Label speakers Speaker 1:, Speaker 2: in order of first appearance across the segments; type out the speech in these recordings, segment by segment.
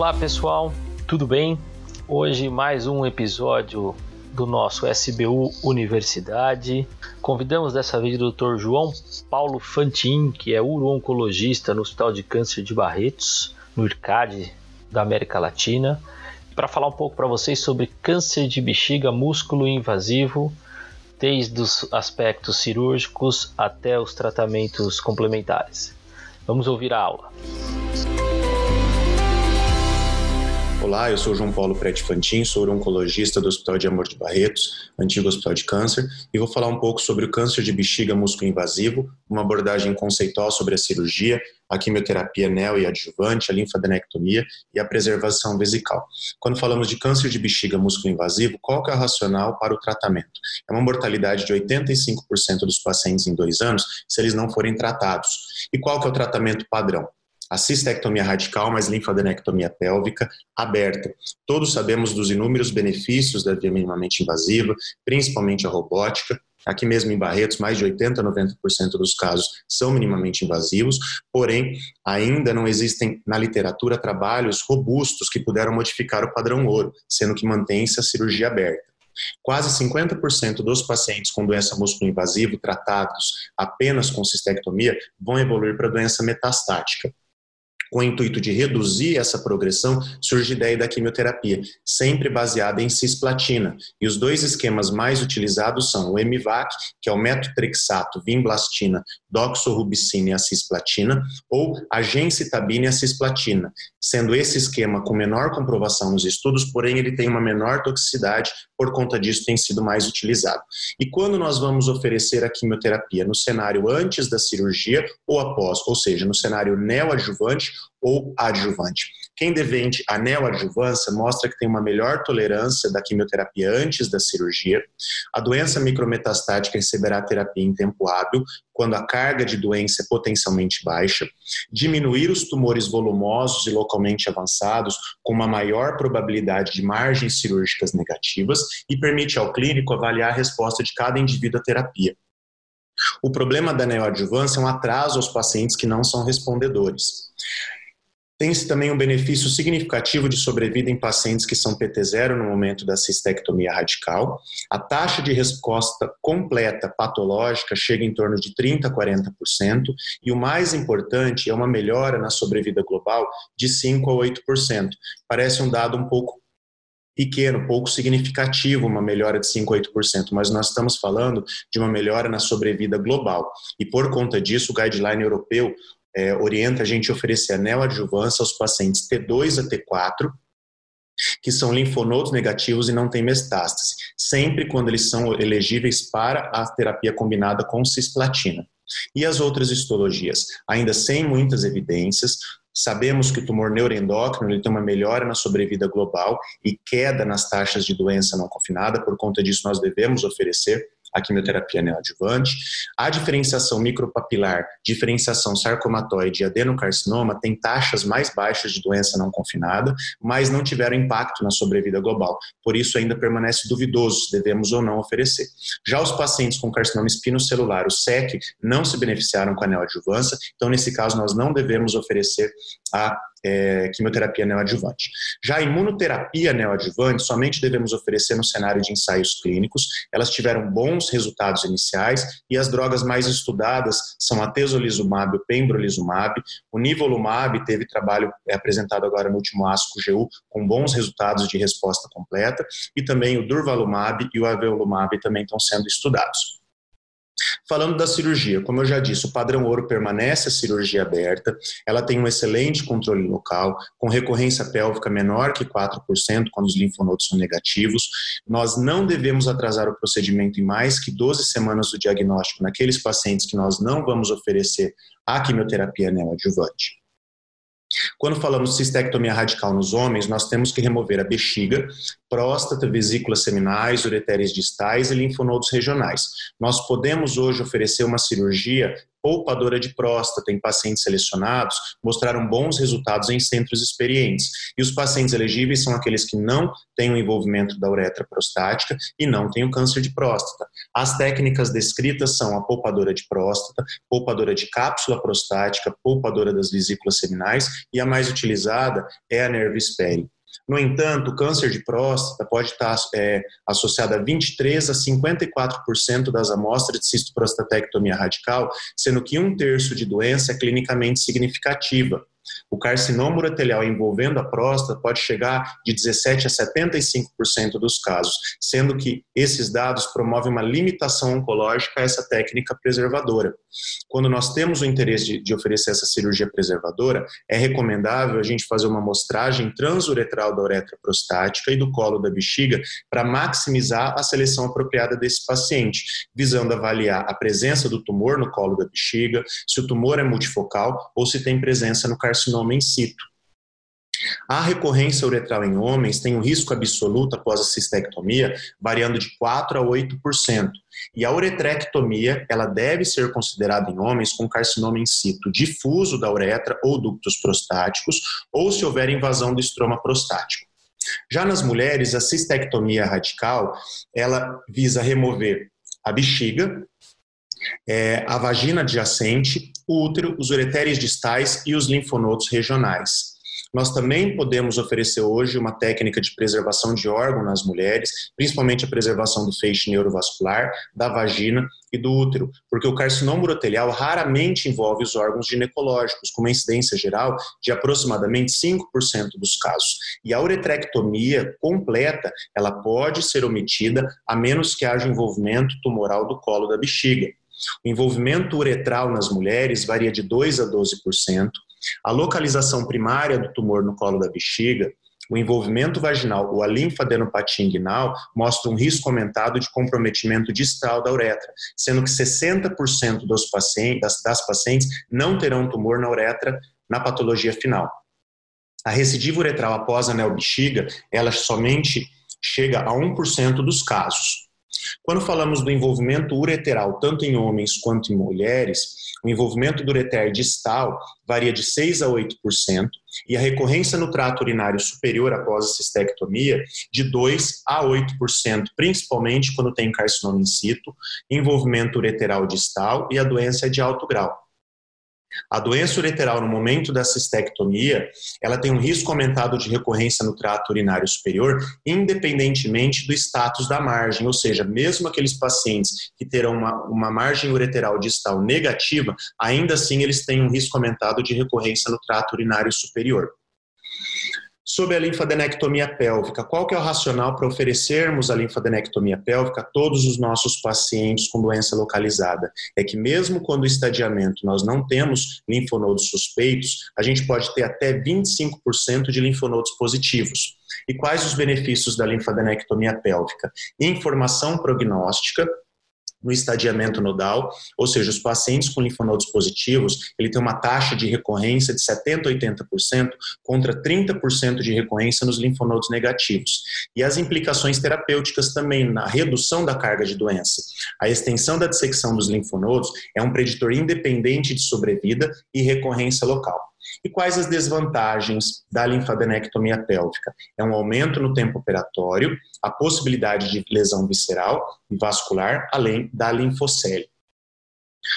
Speaker 1: Olá pessoal, tudo bem? Hoje mais um episódio do nosso SBU Universidade. Convidamos dessa vez o Dr. João Paulo Fantin, que é uro-oncologista no Hospital de Câncer de Barretos, no IRCAD da América Latina, para falar um pouco para vocês sobre câncer de bexiga músculo invasivo, desde os aspectos cirúrgicos até os tratamentos complementares. Vamos ouvir a aula.
Speaker 2: Olá, eu sou João Paulo Prete Fantin, sou oncologista do Hospital de Amor de Barretos, antigo Hospital de Câncer, e vou falar um pouco sobre o câncer de bexiga músculo-invasivo, uma abordagem conceitual sobre a cirurgia, a quimioterapia neo e adjuvante, a linfadenectomia e a preservação vesical. Quando falamos de câncer de bexiga músculo-invasivo, qual que é o racional para o tratamento? É uma mortalidade de 85% dos pacientes em dois anos se eles não forem tratados. E qual que é o tratamento padrão? A cistectomia radical mais linfadenectomia pélvica aberta. Todos sabemos dos inúmeros benefícios da via minimamente invasiva, principalmente a robótica. Aqui mesmo em Barretos, mais de 80 a 90% dos casos são minimamente invasivos, porém, ainda não existem na literatura trabalhos robustos que puderam modificar o padrão ouro, sendo que mantém-se a cirurgia aberta. Quase 50% dos pacientes com doença músculo-invasiva tratados apenas com cistectomia vão evoluir para doença metastática com o intuito de reduzir essa progressão, surge a ideia da quimioterapia, sempre baseada em cisplatina. E os dois esquemas mais utilizados são o Emivac, que é o metotrexato, vimblastina, doxorubicina e a cisplatina, ou a gencitabina e a cisplatina, sendo esse esquema com menor comprovação nos estudos, porém ele tem uma menor toxicidade, por conta disso tem sido mais utilizado. E quando nós vamos oferecer a quimioterapia no cenário antes da cirurgia ou após, ou seja, no cenário neoadjuvante ou adjuvante. Quem devente a neoadjuvância mostra que tem uma melhor tolerância da quimioterapia antes da cirurgia. A doença micrometastática receberá terapia em tempo hábil, quando a carga de doença é potencialmente baixa. Diminuir os tumores volumosos e localmente avançados, com uma maior probabilidade de margens cirúrgicas negativas, e permite ao clínico avaliar a resposta de cada indivíduo à terapia. O problema da neoadjuvância é um atraso aos pacientes que não são respondedores. Tem-se também um benefício significativo de sobrevida em pacientes que são PT0 no momento da cistectomia radical. A taxa de resposta completa patológica chega em torno de 30% a 40%, e o mais importante é uma melhora na sobrevida global de 5% a 8%. Parece um dado um pouco pequeno, pouco significativo, uma melhora de 5 a 8%, mas nós estamos falando de uma melhora na sobrevida global. E por conta disso, o guideline europeu é, orienta a gente a oferecer a neoadjuvância aos pacientes T2 a T4, que são linfonodos negativos e não têm metástase, sempre quando eles são elegíveis para a terapia combinada com cisplatina. E as outras histologias? Ainda sem muitas evidências, Sabemos que o tumor neuroendócrino ele tem uma melhora na sobrevida global e queda nas taxas de doença não confinada, por conta disso nós devemos oferecer a quimioterapia neoadjuvante. A diferenciação micropapilar, diferenciação sarcomatoide e adenocarcinoma tem taxas mais baixas de doença não confinada, mas não tiveram impacto na sobrevida global. Por isso ainda permanece duvidoso se devemos ou não oferecer. Já os pacientes com carcinoma espinocelular, o SEC, não se beneficiaram com a neoadjuvância, então nesse caso nós não devemos oferecer a é, quimioterapia neoadjuvante. Já a imunoterapia neoadjuvante somente devemos oferecer no cenário de ensaios clínicos. Elas tiveram bons resultados iniciais e as drogas mais estudadas são a tesolizumab e o pembrolizumab. O nivolumab teve trabalho é, apresentado agora no último ASCO-GU com bons resultados de resposta completa e também o durvalumab e o avelumab também estão sendo estudados. Falando da cirurgia, como eu já disse, o padrão ouro permanece a cirurgia aberta, ela tem um excelente controle local, com recorrência pélvica menor que 4% quando os linfonodos são negativos. Nós não devemos atrasar o procedimento em mais que 12 semanas do diagnóstico naqueles pacientes que nós não vamos oferecer a quimioterapia neoadjuvante. Quando falamos cistectomia radical nos homens, nós temos que remover a bexiga, próstata, vesículas seminais, ureteres distais e linfonodos regionais. Nós podemos hoje oferecer uma cirurgia poupadora de próstata em pacientes selecionados mostraram bons resultados em centros experientes. E os pacientes elegíveis são aqueles que não têm o envolvimento da uretra prostática e não têm o câncer de próstata. As técnicas descritas são a poupadora de próstata, poupadora de cápsula prostática, poupadora das vesículas seminais e a mais utilizada é a Nervisperi. No entanto, o câncer de próstata pode estar é, associado a 23 a 54% das amostras de cistoprostatectomia radical, sendo que um terço de doença é clinicamente significativa. O carcinoma urotelial envolvendo a próstata pode chegar de 17 a 75% dos casos, sendo que esses dados promovem uma limitação oncológica a essa técnica preservadora. Quando nós temos o interesse de, de oferecer essa cirurgia preservadora, é recomendável a gente fazer uma amostragem transuretral da uretra prostática e do colo da bexiga para maximizar a seleção apropriada desse paciente, visando avaliar a presença do tumor no colo da bexiga, se o tumor é multifocal ou se tem presença no carcinoma in situ. A recorrência uretral em homens tem um risco absoluto após a cistectomia variando de 4 a 8%. E a uretrectomia, ela deve ser considerada em homens com carcinoma in situ difuso da uretra ou ductos prostáticos, ou se houver invasão do estroma prostático. Já nas mulheres, a cistectomia radical, ela visa remover a bexiga, é, a vagina adjacente, o útero, os ureteres distais e os linfonodos regionais. Nós também podemos oferecer hoje uma técnica de preservação de órgão nas mulheres, principalmente a preservação do feixe neurovascular, da vagina e do útero, porque o carcinoma urotelial raramente envolve os órgãos ginecológicos, com uma incidência geral de aproximadamente 5% dos casos. E a uretrectomia completa, ela pode ser omitida a menos que haja envolvimento tumoral do colo da bexiga. O envolvimento uretral nas mulheres varia de 2 a 12%, a localização primária do tumor no colo da bexiga, o envolvimento vaginal ou a linfadenopatia inguinal mostra um risco aumentado de comprometimento distal da uretra, sendo que 60% dos pacientes, das, pacientes não terão tumor na uretra na patologia final. A recidiva uretral após a neobexiga, ela somente chega a 1% dos casos. Quando falamos do envolvimento ureteral, tanto em homens quanto em mulheres, o envolvimento do ureter distal varia de 6 a 8% e a recorrência no trato urinário superior após a cistectomia de 2 a 8%, principalmente quando tem carcinoma in situ, envolvimento ureteral distal e a doença é de alto grau. A doença ureteral no momento da cistectomia, ela tem um risco aumentado de recorrência no trato urinário superior, independentemente do status da margem, ou seja, mesmo aqueles pacientes que terão uma, uma margem ureteral distal negativa, ainda assim eles têm um risco aumentado de recorrência no trato urinário superior. Sobre a linfadenectomia pélvica, qual que é o racional para oferecermos a linfadenectomia pélvica a todos os nossos pacientes com doença localizada? É que mesmo quando o estadiamento nós não temos linfonodos suspeitos, a gente pode ter até 25% de linfonodos positivos. E quais os benefícios da linfadenectomia pélvica? Informação prognóstica, no estadiamento nodal, ou seja, os pacientes com linfonodos positivos, ele tem uma taxa de recorrência de 70% a 80% contra 30% de recorrência nos linfonodos negativos. E as implicações terapêuticas também na redução da carga de doença. A extensão da dissecção dos linfonodos é um preditor independente de sobrevida e recorrência local. E quais as desvantagens da linfadenectomia pélvica? É um aumento no tempo operatório, a possibilidade de lesão visceral e vascular, além da linfocele.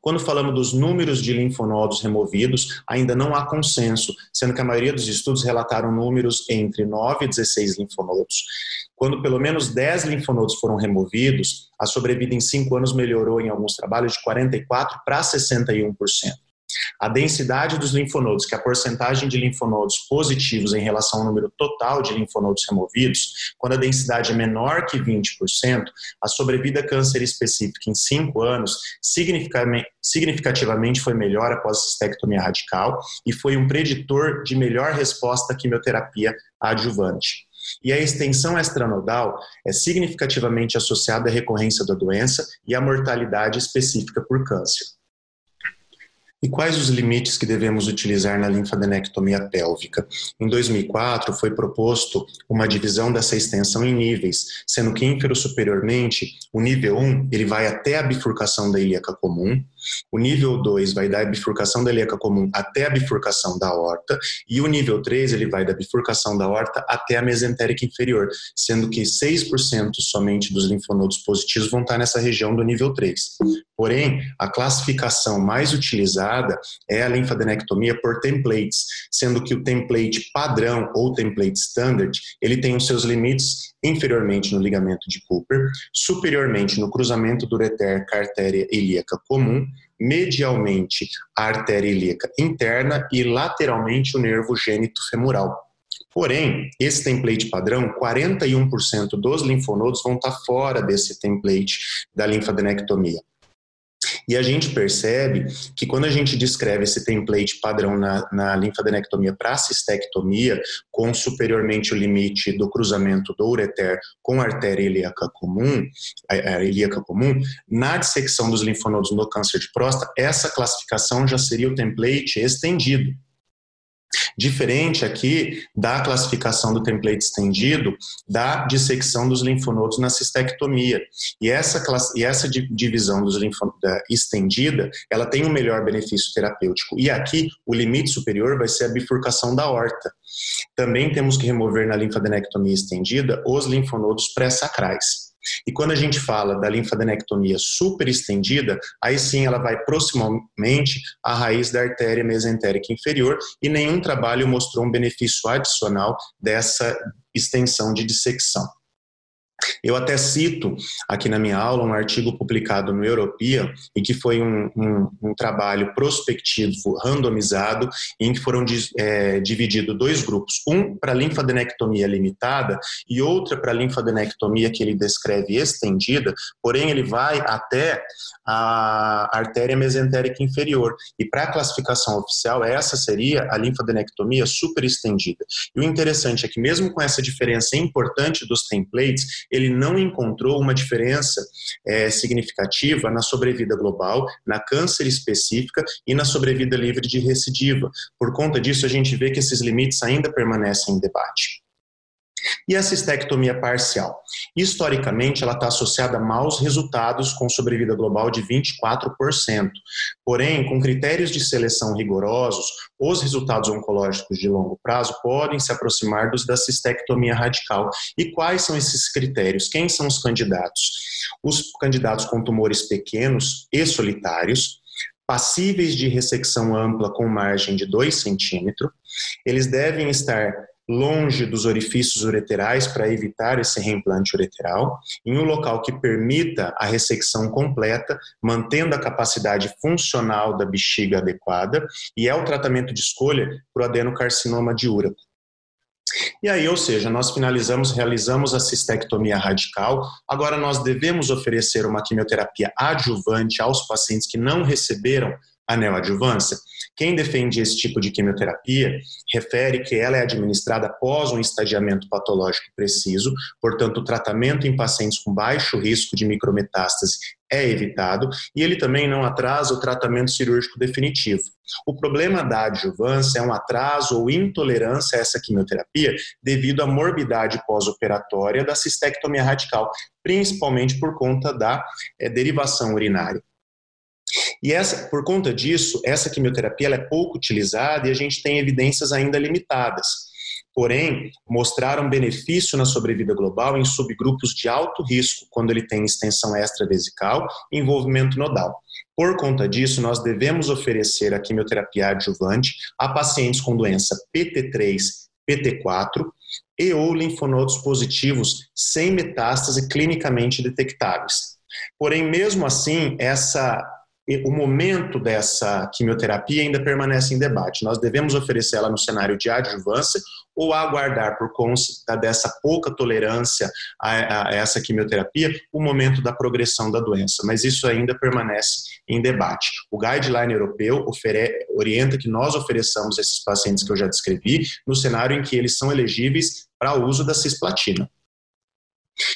Speaker 2: Quando falamos dos números de linfonodos removidos, ainda não há consenso, sendo que a maioria dos estudos relataram números entre 9 e 16 linfonodos. Quando pelo menos 10 linfonodos foram removidos, a sobrevida em 5 anos melhorou em alguns trabalhos de 44 para 61%. A densidade dos linfonodos, que é a porcentagem de linfonodos positivos em relação ao número total de linfonodos removidos, quando a densidade é menor que 20%, a sobrevida câncer específica em 5 anos significativamente foi melhor após a cistectomia radical e foi um preditor de melhor resposta à quimioterapia adjuvante. E a extensão extranodal é significativamente associada à recorrência da doença e à mortalidade específica por câncer. E quais os limites que devemos utilizar na linfadenectomia pélvica? Em 2004 foi proposto uma divisão dessa extensão em níveis, sendo que infero superiormente, o nível 1 ele vai até a bifurcação da ilíaca comum, o nível 2 vai da bifurcação da ilíaca comum até a bifurcação da horta, e o nível 3 ele vai da bifurcação da horta até a mesentérica inferior, sendo que 6% somente dos linfonodos positivos vão estar nessa região do nível 3. Porém, a classificação mais utilizada é a linfadenectomia por templates, sendo que o template padrão ou template standard, ele tem os seus limites inferiormente no ligamento de Cooper, superiormente no cruzamento do ureter com a artéria ilíaca comum, medialmente a artéria ilíaca interna e lateralmente o nervo gênito femoral. Porém, esse template padrão, 41% dos linfonodos vão estar fora desse template da linfadenectomia. E a gente percebe que quando a gente descreve esse template padrão na, na linfadenectomia para cistectomia, com superiormente o limite do cruzamento do ureter com a artéria ilíaca comum, a, a ilíaca comum, na dissecção dos linfonodos no câncer de próstata, essa classificação já seria o template estendido. Diferente aqui da classificação do template estendido da dissecção dos linfonodos na cistectomia. E essa, e essa divisão dos estendida, ela tem um melhor benefício terapêutico. E aqui, o limite superior vai ser a bifurcação da horta. Também temos que remover na linfadenectomia estendida os linfonodos pré-sacrais. E quando a gente fala da linfadenectomia super estendida, aí sim ela vai proximamente à raiz da artéria mesentérica inferior e nenhum trabalho mostrou um benefício adicional dessa extensão de dissecção. Eu até cito aqui na minha aula um artigo publicado no Europea e que foi um, um, um trabalho prospectivo randomizado em que foram é, divididos dois grupos, um para linfadenectomia limitada e outra para linfadenectomia que ele descreve estendida, porém ele vai até a artéria mesentérica inferior. E para a classificação oficial, essa seria a linfadenectomia super estendida. E o interessante é que mesmo com essa diferença importante dos templates, ele não encontrou uma diferença é, significativa na sobrevida global, na câncer específica e na sobrevida livre de recidiva. Por conta disso, a gente vê que esses limites ainda permanecem em debate. E a cistectomia parcial? Historicamente, ela está associada a maus resultados com sobrevida global de 24%. Porém, com critérios de seleção rigorosos, os resultados oncológicos de longo prazo podem se aproximar dos da cistectomia radical. E quais são esses critérios? Quem são os candidatos? Os candidatos com tumores pequenos e solitários, passíveis de ressecção ampla com margem de 2 centímetros, eles devem estar longe dos orifícios ureterais para evitar esse reimplante ureteral, em um local que permita a ressecção completa, mantendo a capacidade funcional da bexiga adequada, e é o tratamento de escolha para o adenocarcinoma de úraco. E aí, ou seja, nós finalizamos, realizamos a cistectomia radical. Agora nós devemos oferecer uma quimioterapia adjuvante aos pacientes que não receberam a neoadjuvância. Quem defende esse tipo de quimioterapia refere que ela é administrada após um estadiamento patológico preciso, portanto, o tratamento em pacientes com baixo risco de micrometástase é evitado e ele também não atrasa o tratamento cirúrgico definitivo. O problema da adjuvância é um atraso ou intolerância a essa quimioterapia devido à morbidade pós-operatória da cistectomia radical, principalmente por conta da é, derivação urinária. E essa, por conta disso, essa quimioterapia é pouco utilizada e a gente tem evidências ainda limitadas. Porém, mostraram benefício na sobrevida global em subgrupos de alto risco, quando ele tem extensão extravesical e envolvimento nodal. Por conta disso, nós devemos oferecer a quimioterapia adjuvante a pacientes com doença PT3, PT4 e ou linfonodos positivos sem metástase clinicamente detectáveis. Porém, mesmo assim, essa o momento dessa quimioterapia ainda permanece em debate. Nós devemos oferecer ela no cenário de adjuvância ou aguardar, por conta dessa pouca tolerância a, a, essa quimioterapia, o momento da progressão da doença. Mas isso ainda permanece em debate. O guideline europeu ofere, orienta que nós ofereçamos esses pacientes que eu já descrevi no cenário em que eles são elegíveis para o uso da cisplatina.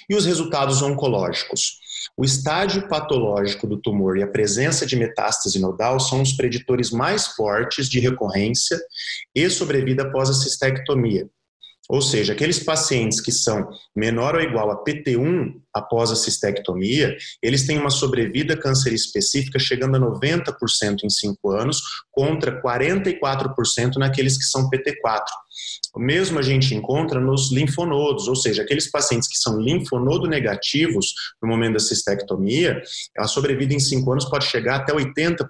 Speaker 2: E os resultados oncológicos? O estágio patológico do tumor e a presença de metástase nodal são os preditores mais fortes de recorrência e sobrevida após a cistectomia. Ou seja, aqueles pacientes que são menor ou igual a PT1 após a cistectomia, eles têm uma sobrevida câncer específica chegando a 90% em 5 anos, contra 44% naqueles que são PT4. O mesmo a gente encontra nos linfonodos, ou seja, aqueles pacientes que são linfonodo negativos no momento da cistectomia, a sobrevida em 5 anos pode chegar até 80%.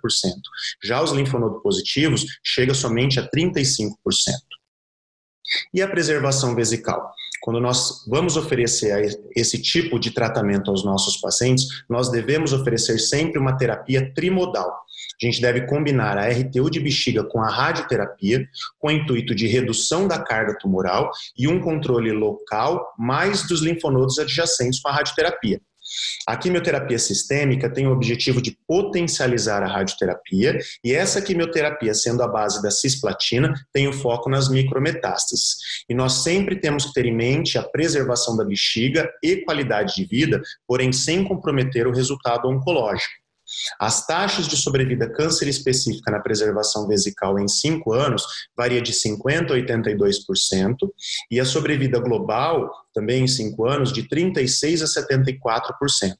Speaker 2: Já os linfonodo positivos chega somente a 35%. E a preservação vesical? Quando nós vamos oferecer esse tipo de tratamento aos nossos pacientes, nós devemos oferecer sempre uma terapia trimodal. A gente deve combinar a RTU de bexiga com a radioterapia, com o intuito de redução da carga tumoral e um controle local mais dos linfonodos adjacentes com a radioterapia. A quimioterapia sistêmica tem o objetivo de potencializar a radioterapia e essa quimioterapia, sendo a base da cisplatina, tem o foco nas micrometástases. E nós sempre temos que ter em mente a preservação da bexiga e qualidade de vida, porém sem comprometer o resultado oncológico. As taxas de sobrevida câncer específica na preservação vesical em 5 anos varia de 50% a 82%, e a sobrevida global, também em 5 anos, de 36% a 74%.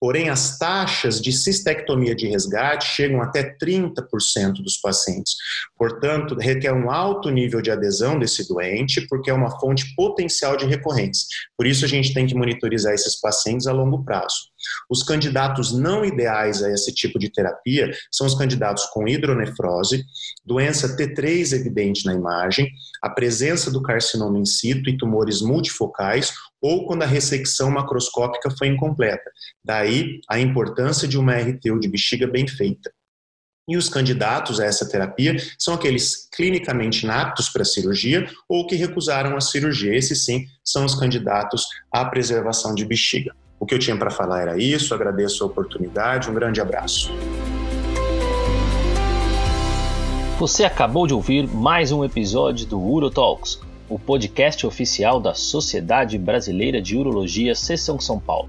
Speaker 2: Porém, as taxas de cistectomia de resgate chegam até 30% dos pacientes. Portanto, requer um alto nível de adesão desse doente, porque é uma fonte potencial de recorrência. Por isso, a gente tem que monitorizar esses pacientes a longo prazo. Os candidatos não ideais a esse tipo de terapia são os candidatos com hidronefrose, doença T3 evidente na imagem, a presença do carcinoma in situ e tumores multifocais ou quando a ressecção macroscópica foi incompleta. Daí a importância de uma RTU de bexiga bem feita. E os candidatos a essa terapia são aqueles clinicamente inaptos para a cirurgia ou que recusaram a cirurgia. Esses sim são os candidatos à preservação de bexiga. O que eu tinha para falar era isso, agradeço a oportunidade, um grande abraço.
Speaker 1: Você acabou de ouvir mais um episódio do UroTalks o podcast oficial da Sociedade Brasileira de Urologia Seção São Paulo.